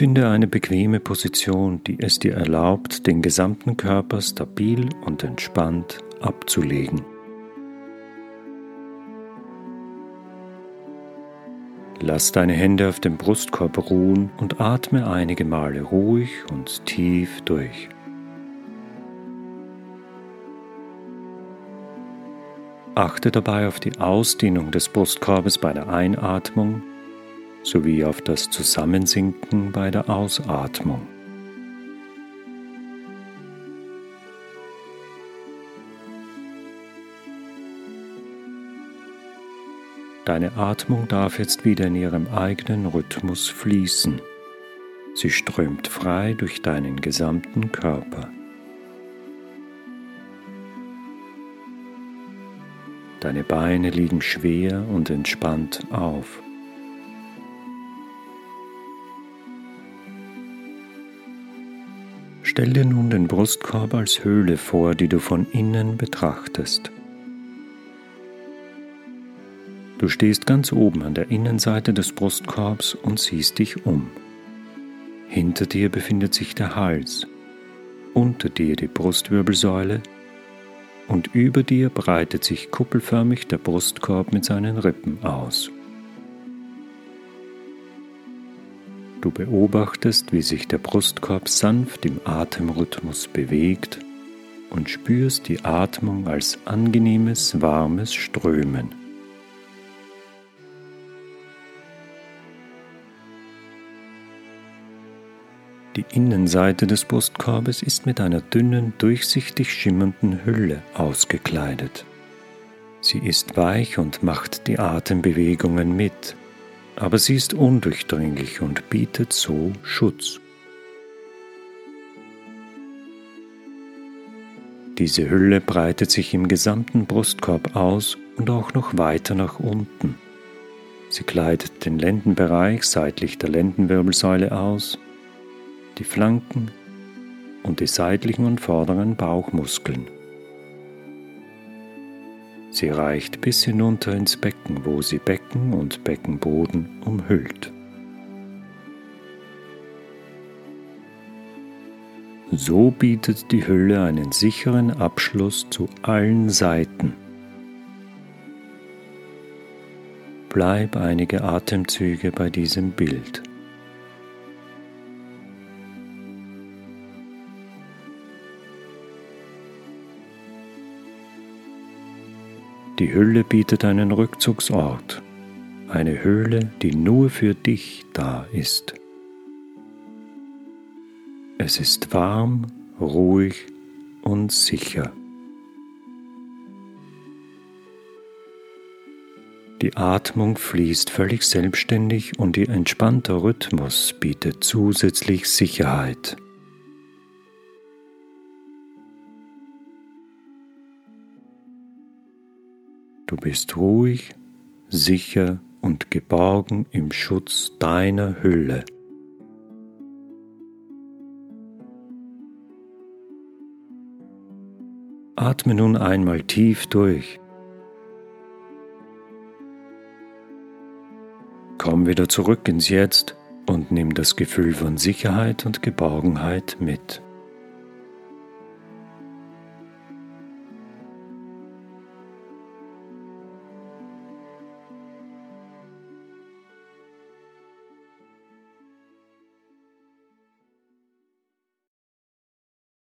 Finde eine bequeme Position, die es dir erlaubt, den gesamten Körper stabil und entspannt abzulegen. Lass deine Hände auf dem Brustkorb ruhen und atme einige Male ruhig und tief durch. Achte dabei auf die Ausdehnung des Brustkorbes bei der Einatmung sowie auf das Zusammensinken bei der Ausatmung. Deine Atmung darf jetzt wieder in ihrem eigenen Rhythmus fließen. Sie strömt frei durch deinen gesamten Körper. Deine Beine liegen schwer und entspannt auf. Stell dir nun den Brustkorb als Höhle vor, die du von innen betrachtest. Du stehst ganz oben an der Innenseite des Brustkorbs und siehst dich um. Hinter dir befindet sich der Hals, unter dir die Brustwirbelsäule und über dir breitet sich kuppelförmig der Brustkorb mit seinen Rippen aus. Du beobachtest, wie sich der Brustkorb sanft im Atemrhythmus bewegt und spürst die Atmung als angenehmes, warmes Strömen. Die Innenseite des Brustkorbes ist mit einer dünnen, durchsichtig schimmernden Hülle ausgekleidet. Sie ist weich und macht die Atembewegungen mit, aber sie ist undurchdringlich und bietet so Schutz. Diese Hülle breitet sich im gesamten Brustkorb aus und auch noch weiter nach unten. Sie kleidet den Lendenbereich seitlich der Lendenwirbelsäule aus die Flanken und die seitlichen und vorderen Bauchmuskeln. Sie reicht bis hinunter ins Becken, wo sie Becken und Beckenboden umhüllt. So bietet die Hülle einen sicheren Abschluss zu allen Seiten. Bleib einige Atemzüge bei diesem Bild. Die Hülle bietet einen Rückzugsort, eine Höhle, die nur für dich da ist. Es ist warm, ruhig und sicher. Die Atmung fließt völlig selbstständig und ihr entspannter Rhythmus bietet zusätzlich Sicherheit. Bist ruhig, sicher und geborgen im Schutz deiner Hülle. Atme nun einmal tief durch. Komm wieder zurück ins Jetzt und nimm das Gefühl von Sicherheit und Geborgenheit mit.